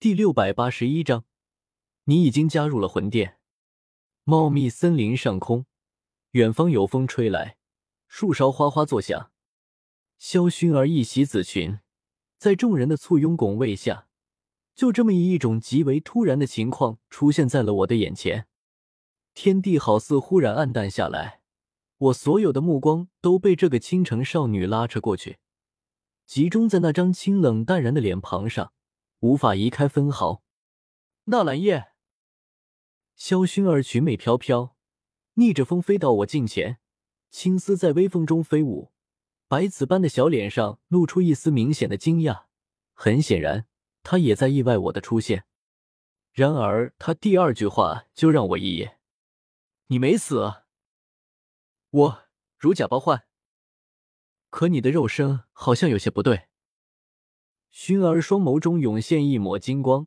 第六百八十一章，你已经加入了魂殿。茂密森林上空，远方有风吹来，树梢哗哗作响。萧薰儿一袭紫裙，在众人的簇拥拱卫下，就这么以一种极为突然的情况出现在了我的眼前。天地好似忽然暗淡下来，我所有的目光都被这个倾城少女拉扯过去。集中在那张清冷淡然的脸庞上，无法移开分毫。纳兰叶，萧薰儿裙袂飘飘，逆着风飞到我近前，青丝在微风中飞舞，白瓷般的小脸上露出一丝明显的惊讶。很显然，她也在意外我的出现。然而，她第二句话就让我一噎：“你没死，我如假包换。”可你的肉身好像有些不对。薰儿双眸中涌现一抹金光，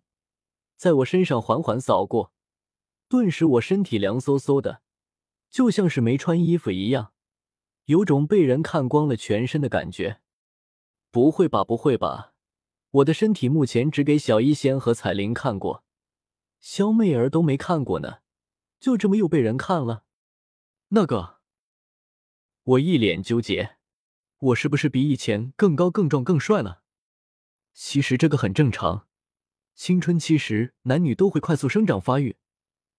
在我身上缓缓扫过，顿时我身体凉飕飕的，就像是没穿衣服一样，有种被人看光了全身的感觉。不会吧，不会吧！我的身体目前只给小医仙和彩铃看过，萧媚儿都没看过呢，就这么又被人看了？那个，我一脸纠结。我是不是比以前更高、更壮、更帅了？其实这个很正常，青春期时男女都会快速生长发育。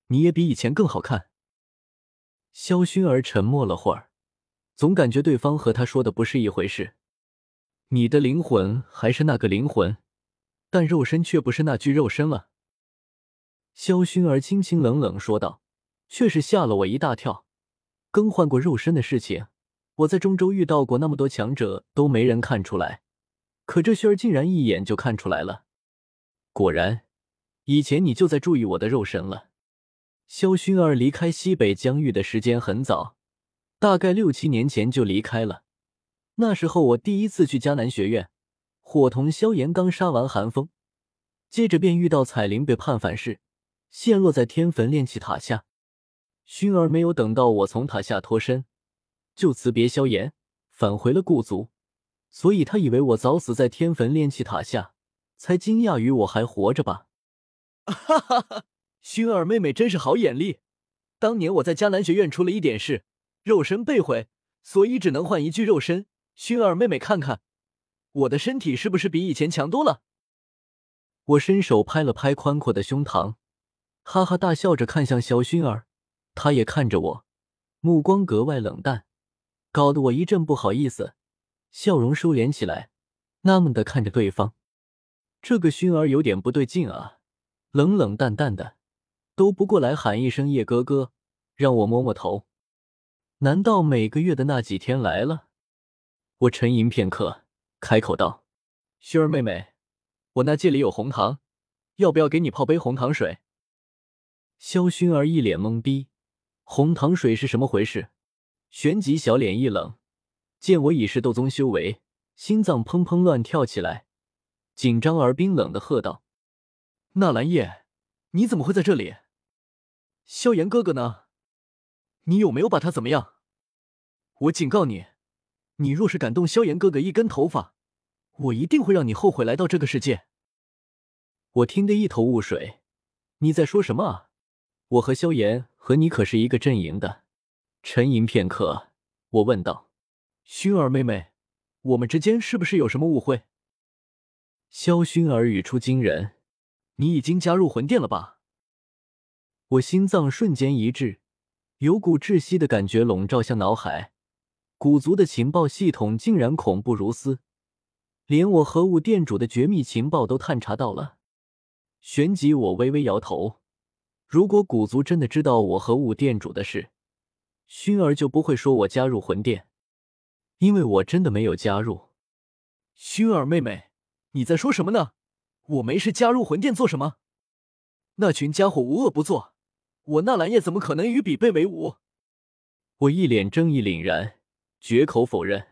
你也比以前更好看。萧薰儿沉默了会儿，总感觉对方和他说的不是一回事。你的灵魂还是那个灵魂，但肉身却不是那具肉身了。萧薰儿清清冷冷说道，却是吓了我一大跳。更换过肉身的事情。我在中州遇到过那么多强者，都没人看出来，可这薰儿竟然一眼就看出来了。果然，以前你就在注意我的肉身了。萧薰儿离开西北疆域的时间很早，大概六七年前就离开了。那时候我第一次去迦南学院，伙同萧炎刚杀完寒风，接着便遇到彩铃被判反噬，陷落在天坟炼气塔下。薰儿没有等到我从塔下脱身。就辞别萧炎，返回了故族，所以他以为我早死在天坟炼气塔下，才惊讶于我还活着吧？哈哈哈！熏儿妹妹真是好眼力，当年我在迦南学院出了一点事，肉身被毁，所以只能换一具肉身。熏儿妹妹看看，我的身体是不是比以前强多了？我伸手拍了拍宽阔的胸膛，哈哈大笑着看向小熏儿，她也看着我，目光格外冷淡。搞得我一阵不好意思，笑容收敛起来，纳闷的看着对方。这个熏儿有点不对劲啊，冷冷淡淡的，都不过来喊一声叶哥哥，让我摸摸头。难道每个月的那几天来了？我沉吟片刻，开口道：“熏儿妹妹，我那戒里有红糖，要不要给你泡杯红糖水？”萧薰儿一脸懵逼，红糖水是什么回事？旋即小脸一冷，见我已是斗宗修为，心脏砰砰乱跳起来，紧张而冰冷的喝道：“纳兰叶，你怎么会在这里？萧炎哥哥呢？你有没有把他怎么样？我警告你，你若是敢动萧炎哥哥一根头发，我一定会让你后悔来到这个世界。”我听得一头雾水，你在说什么啊？我和萧炎和你可是一个阵营的。沉吟片刻，我问道：“薰儿妹妹，我们之间是不是有什么误会？”萧薰儿语出惊人：“你已经加入魂殿了吧？”我心脏瞬间一滞，有股窒息的感觉笼罩向脑海。古族的情报系统竟然恐怖如斯，连我和武殿主的绝密情报都探查到了。旋即，我微微摇头：如果古族真的知道我和武殿主的事，薰儿就不会说我加入魂殿，因为我真的没有加入。薰儿妹妹，你在说什么呢？我没事加入魂殿做什么？那群家伙无恶不作，我纳兰叶怎么可能与比贝为伍？我一脸正义凛然，绝口否认。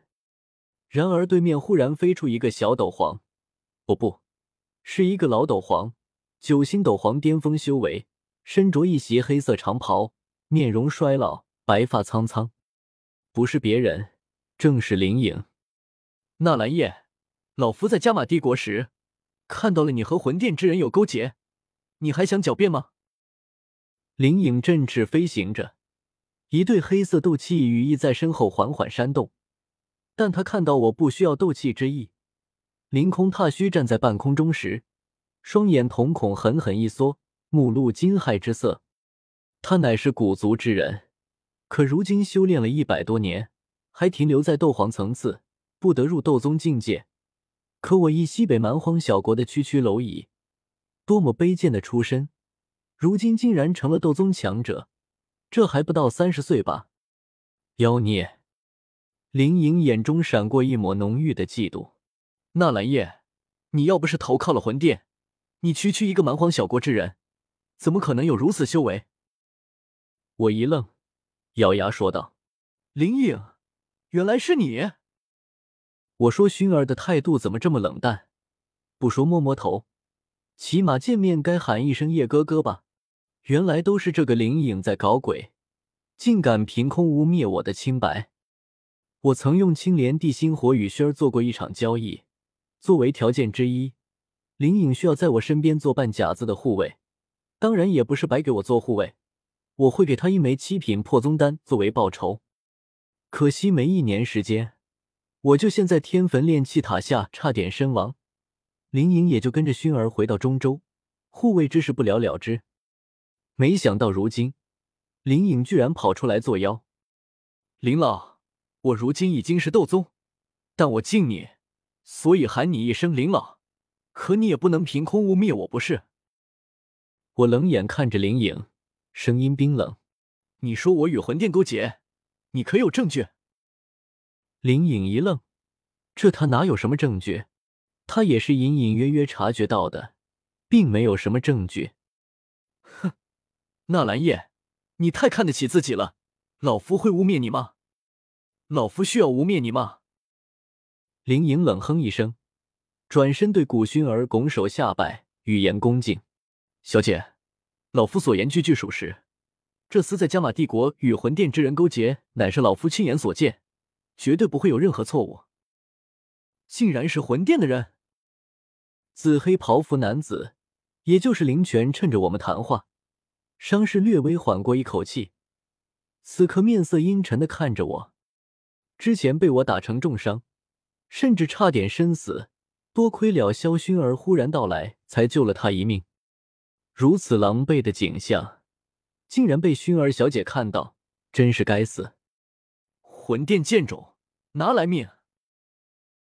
然而对面忽然飞出一个小斗皇，哦不，是一个老斗皇，九星斗皇巅峰修为，身着一袭黑色长袍，面容衰老。白发苍苍，不是别人，正是林影。纳兰叶，老夫在加玛帝国时，看到了你和魂殿之人有勾结，你还想狡辩吗？灵影振翅飞行着，一对黑色斗气羽翼在身后缓缓扇动。但他看到我不需要斗气之翼，凌空踏虚站在半空中时，双眼瞳孔狠狠一缩，目露惊骇之色。他乃是古族之人，可如今修炼了一百多年，还停留在斗皇层次，不得入斗宗境界。可我一西北蛮荒小国的区区蝼蚁，多么卑贱的出身，如今竟然成了斗宗强者，这还不到三十岁吧？妖孽！林颖眼中闪过一抹浓郁的嫉妒。纳兰叶，你要不是投靠了魂殿，你区区一个蛮荒小国之人，怎么可能有如此修为？我一愣，咬牙说道：“林颖，原来是你。”我说：“熏儿的态度怎么这么冷淡？不说摸摸头，起码见面该喊一声叶哥哥吧？原来都是这个灵影在搞鬼，竟敢凭空污蔑我的清白！我曾用青莲地心火与熏儿做过一场交易，作为条件之一，灵影需要在我身边做半甲子的护卫，当然也不是白给我做护卫，我会给他一枚七品破宗丹作为报酬。可惜没一年时间。”我就陷在天坟炼气塔下，差点身亡。林颖也就跟着薰儿回到中州，护卫之事不了了之。没想到如今，林颖居然跑出来作妖。林老，我如今已经是斗宗，但我敬你，所以喊你一声林老。可你也不能凭空污蔑我，不是？我冷眼看着林颖，声音冰冷：“你说我与魂殿勾结，你可有证据？”林颖一愣，这他哪有什么证据？他也是隐隐约约察觉到的，并没有什么证据。哼，纳兰叶，你太看得起自己了。老夫会污蔑你吗？老夫需要污蔑你吗？林颖冷哼一声，转身对古薰儿拱手下拜，语言恭敬：“小姐，老夫所言句句属实。这厮在加玛帝国与魂殿之人勾结，乃是老夫亲眼所见。”绝对不会有任何错误。竟然是魂殿的人！紫黑袍服男子，也就是林泉，趁着我们谈话，伤势略微缓过一口气，此刻面色阴沉的看着我。之前被我打成重伤，甚至差点身死，多亏了萧薰儿忽然到来，才救了他一命。如此狼狈的景象，竟然被薰儿小姐看到，真是该死！魂殿剑种，拿来命！